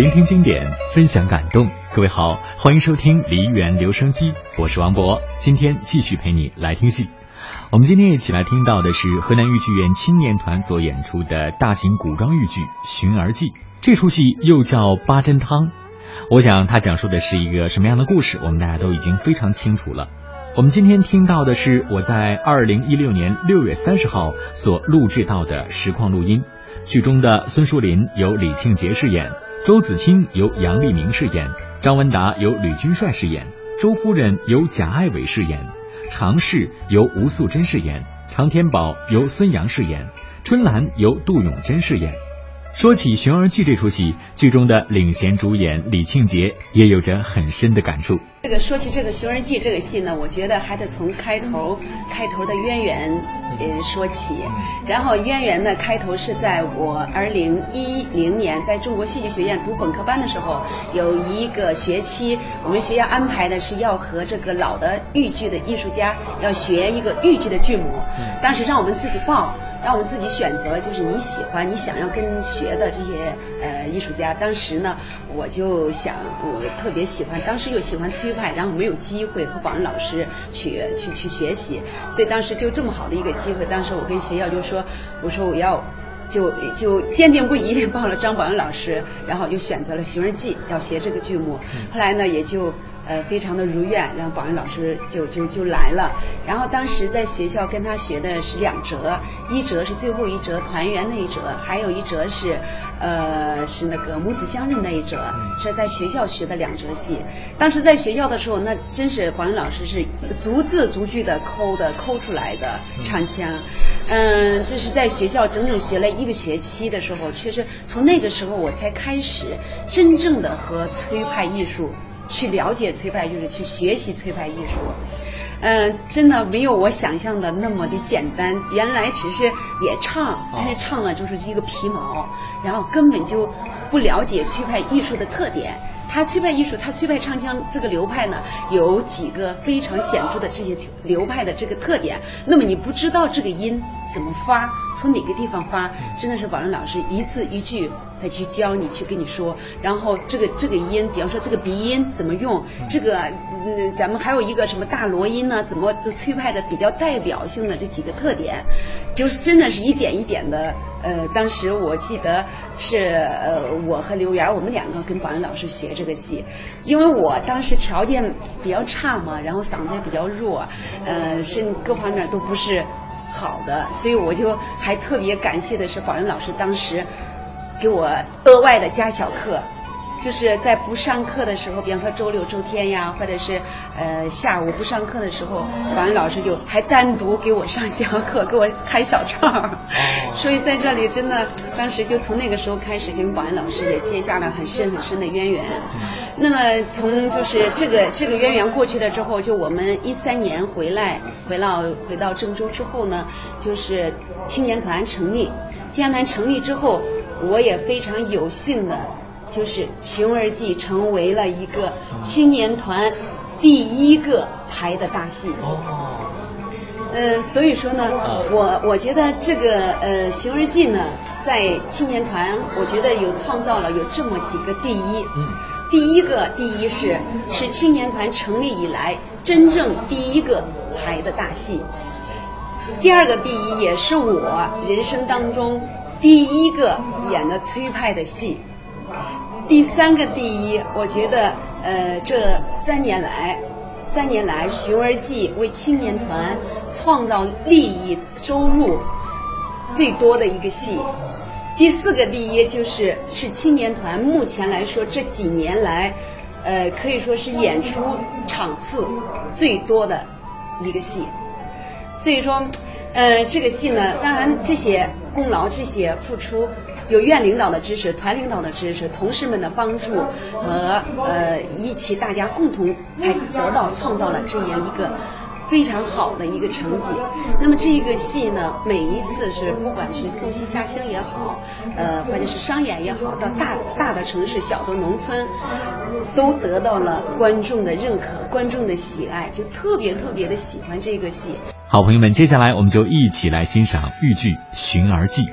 聆听经典，分享感动。各位好，欢迎收听梨园留声机，我是王博。今天继续陪你来听戏。我们今天一起来听到的是河南豫剧院青年团所演出的大型古装豫剧《寻儿记》。这出戏又叫《八珍汤》，我想它讲述的是一个什么样的故事，我们大家都已经非常清楚了。我们今天听到的是我在二零一六年六月三十号所录制到的实况录音。剧中的孙树林由李庆杰饰演，周子清由杨丽明饰演，张文达由吕军帅饰演，周夫人由贾爱伟饰演，常氏由吴素贞饰演，常天宝由孙杨饰演，春兰由杜永贞饰演。说起《寻儿记》这出戏，剧中的领衔主演李庆杰也有着很深的感触。这个说起这个《寻儿记》这个戏呢，我觉得还得从开头开头的渊源呃说起。然后渊源呢，开头是在我二零一零年在中国戏剧学院读本科班的时候，有一个学期，我们学校安排的是要和这个老的豫剧的艺术家要学一个豫剧的剧目，当时让我们自己报。让我们自己选择，就是你喜欢、你想要跟学的这些呃艺术家。当时呢，我就想，我特别喜欢，当时又喜欢崔派，然后没有机会和宝仁老师去去去学习，所以当时就这么好的一个机会，当时我跟学校就说，我说我要就就坚定不移地报了张宝仁老师，然后就选择了《寻儿记》要学这个剧目。后来呢，也就。呃，非常的如愿，然后宝仁老师就就就来了。然后当时在学校跟他学的是两折，一折是最后一折团圆那一折，还有一折是呃是那个母子相认那一折，是在学校学的两折戏。当时在学校的时候，那真是宝仁老师是逐字逐句的抠的抠出来的唱腔。嗯，这是在学校整整学了一个学期的时候，确实从那个时候我才开始真正的和崔派艺术。去了解崔派艺术，去学习崔派艺术，嗯，真的没有我想象的那么的简单。原来只是也唱，但是唱了就是一个皮毛，然后根本就不了解崔派艺术的特点。他崔派艺术，他崔派唱腔这个流派呢，有几个非常显著的这些流派的这个特点。那么你不知道这个音怎么发，从哪个地方发，真的是宝润老师一字一句。再去教你去跟你说，然后这个这个音，比方说这个鼻音怎么用，这个嗯，咱们还有一个什么大罗音呢？怎么就崔派的比较代表性的这几个特点，就是真的是一点一点的。呃，当时我记得是呃，我和刘源我们两个跟宝仁老师学这个戏，因为我当时条件比较差嘛，然后嗓子也比较弱，呃，身各方面都不是好的，所以我就还特别感谢的是宝仁老师当时。给我额外的加小课，就是在不上课的时候，比方说周六周天呀，或者是呃下午不上课的时候，保安老师就还单独给我上小课，给我开小灶。所以在这里真的，当时就从那个时候开始，就跟保安老师也结下了很深很深的渊源。那么从就是这个这个渊源过去了之后，就我们一三年回来，回到回到郑州之后呢，就是青年团成立，青年团成立之后。我也非常有幸的，就是《熊儿记》成为了一个青年团第一个排的大戏。哦。呃，所以说呢，我我觉得这个呃《寻儿记》呢，在青年团，我觉得有创造了有这么几个第一。嗯。第一个第一是是青年团成立以来真正第一个排的大戏。第二个第一也是我人生当中。第一个演的崔派的戏，第三个第一，我觉得呃这三年来，三年来《寻儿记》为青年团创造利益收入最多的一个戏。第四个第一就是是青年团目前来说这几年来，呃可以说是演出场次最多的一个戏。所以说。呃，这个戏呢，当然这些功劳、这些付出，有院领导的支持、团领导的支持、同事们的帮助和呃一起大家共同才得到创造了这样一个非常好的一个成绩。那么这个戏呢，每一次是不管是送戏下乡也好，呃或者是商演也好，到大大的城市、小的农村，都得到了观众的认可、观众的喜爱，就特别特别的喜欢这个戏。好朋友们，接下来我们就一起来欣赏豫剧《寻儿记》。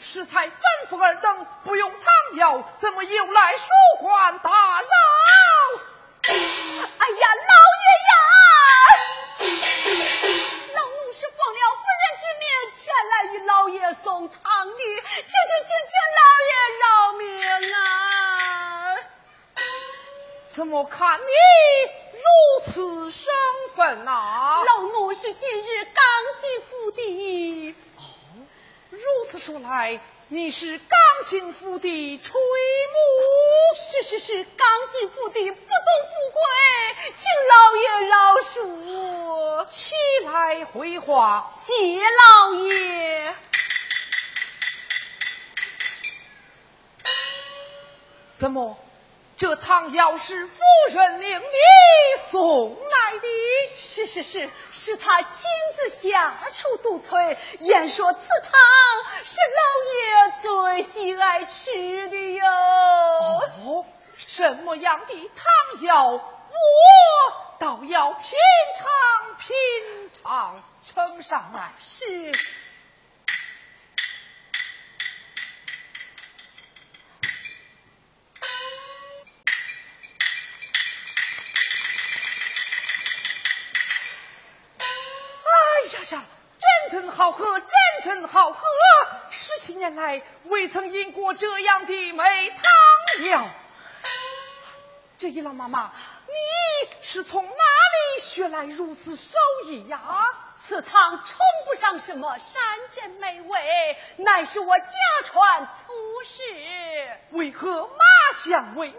食材吩咐尔等不用汤药怎么又来疏还打扰哎呀老爷呀老奴是奉了夫人之命前来与老爷送汤的请请请请老爷饶命啊怎么看你如此生分啊？老奴是今日刚进府的如此说来你是刚进府的垂暮是是是刚进府的不懂富贵请老爷饶恕。起来回话谢老爷。怎么？这汤药是夫人命你送来的？是是是。是他亲自下厨做菜，言说此汤是老爷最喜爱吃的哟。哦，什么样的汤药，我倒要品尝品尝。呈上来，是。年来未曾饮过这样的美汤药。这一老妈妈，你是从哪里学来如此手艺呀？此汤称不上什么山珍美味，乃是我家传粗食。为何马香味美，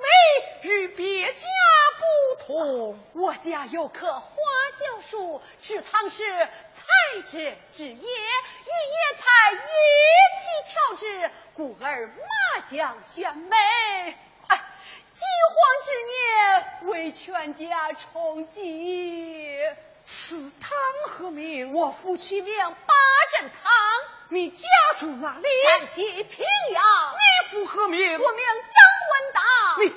与别家不同？我家有棵花椒树，制汤是采之之野，以野菜一起调制，故而麻香鲜美。哎，饥荒之年，为全家充饥。此汤何名？我父取名八珍汤。你家住哪里？山西平阳。你父何名？我名张文达。你你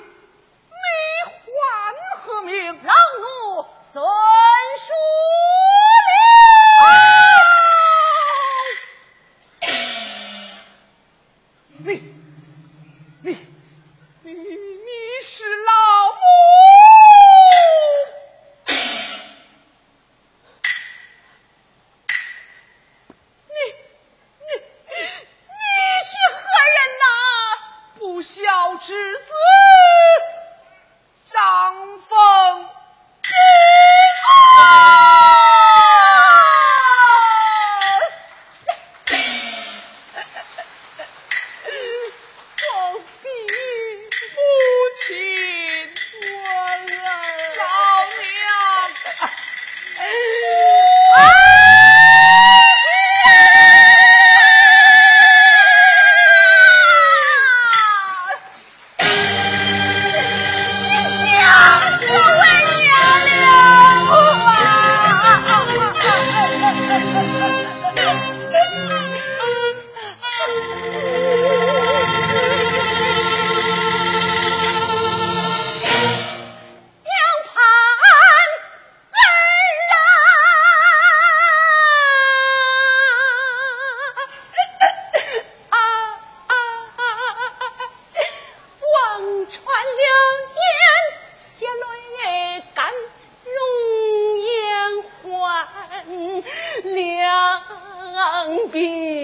嘿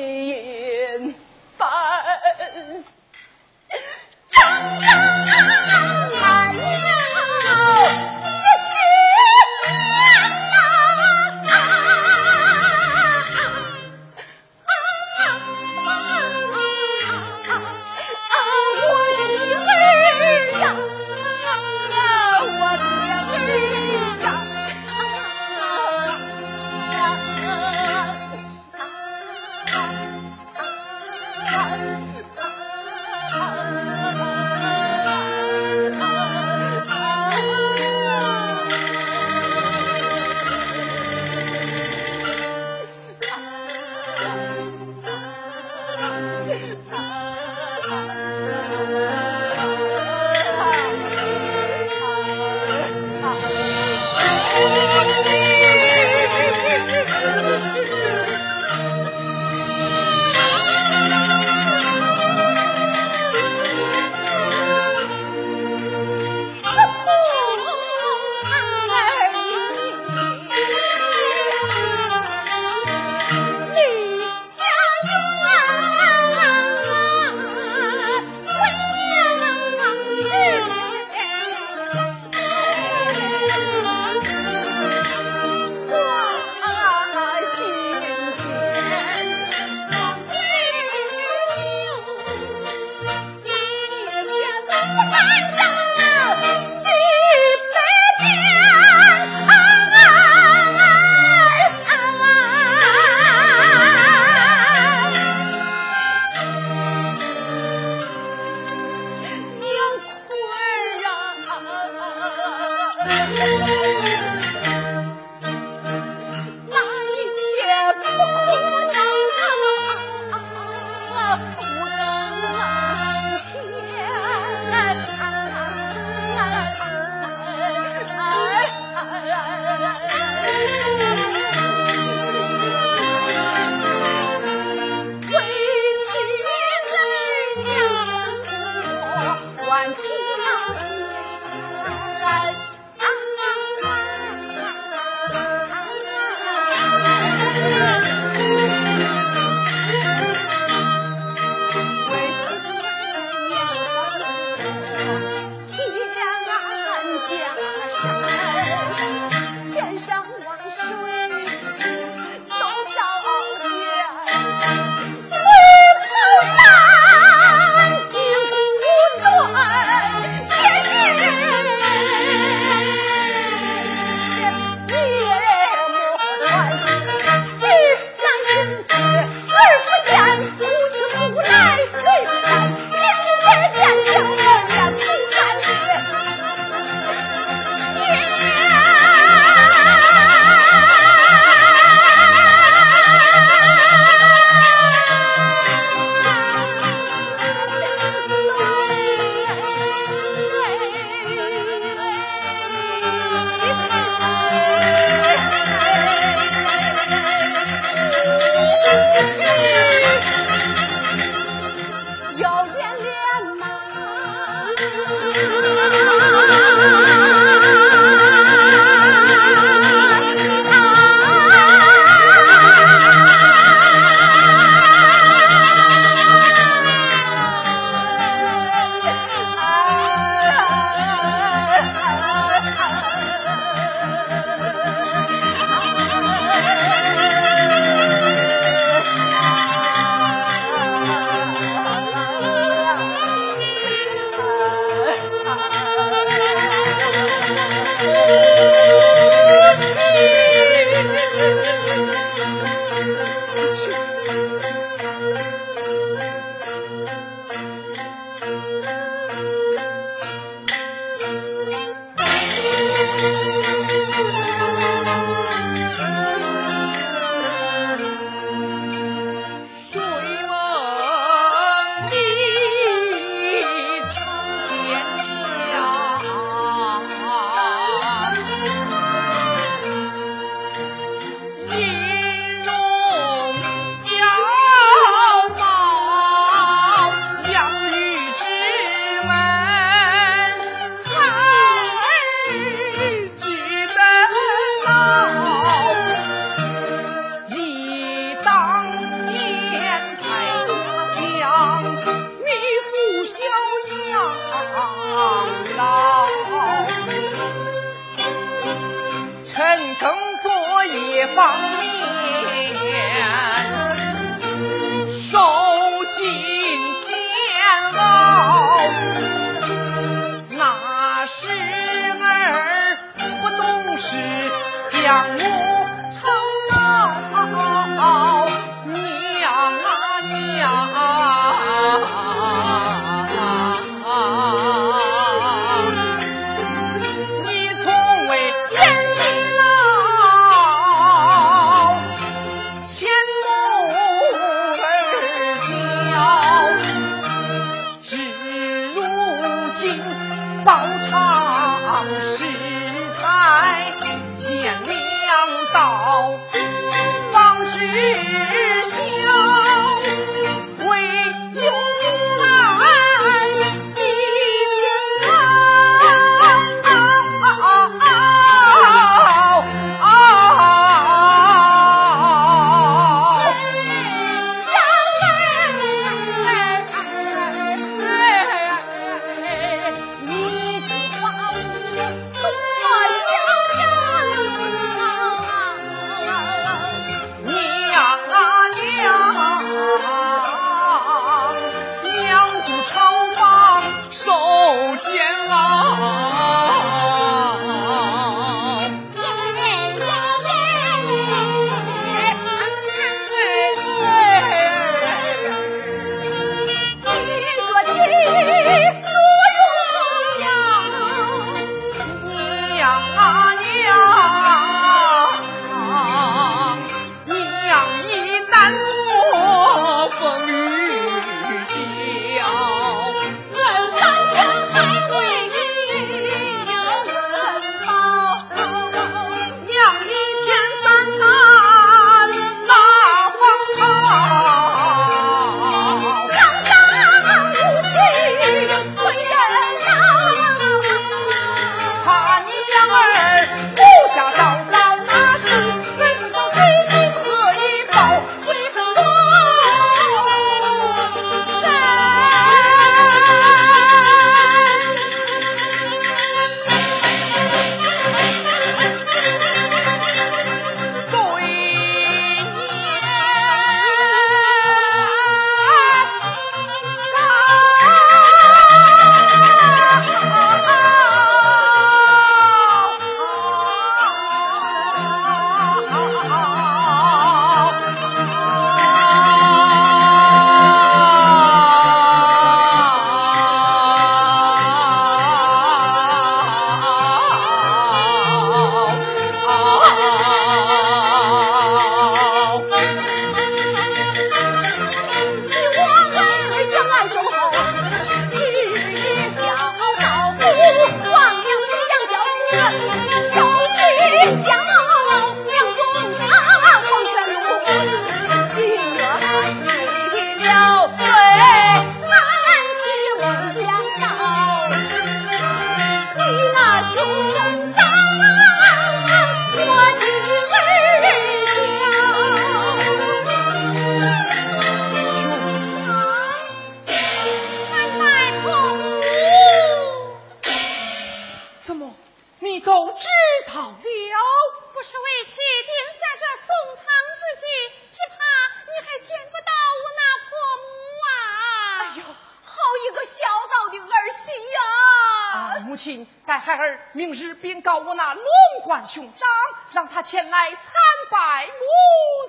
明日禀告我那龙冠兄长，让他前来参拜母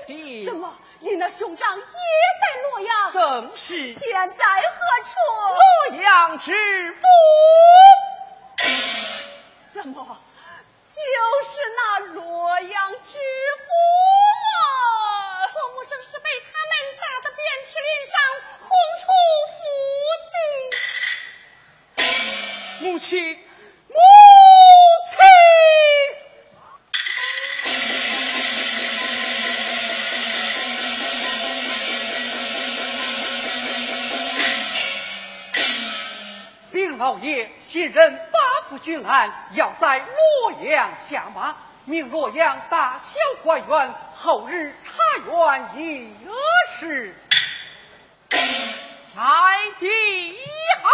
亲。怎么，你那兄长也在洛阳？正是。现在何处？洛阳知府。怎么，就是那洛阳知府啊？婆母正是被他们打得遍体鳞伤，轰出府邸。母亲。老爷，现任八府巡按，要在洛阳下马，命洛阳大小官员，后日茶园议额事，来启好。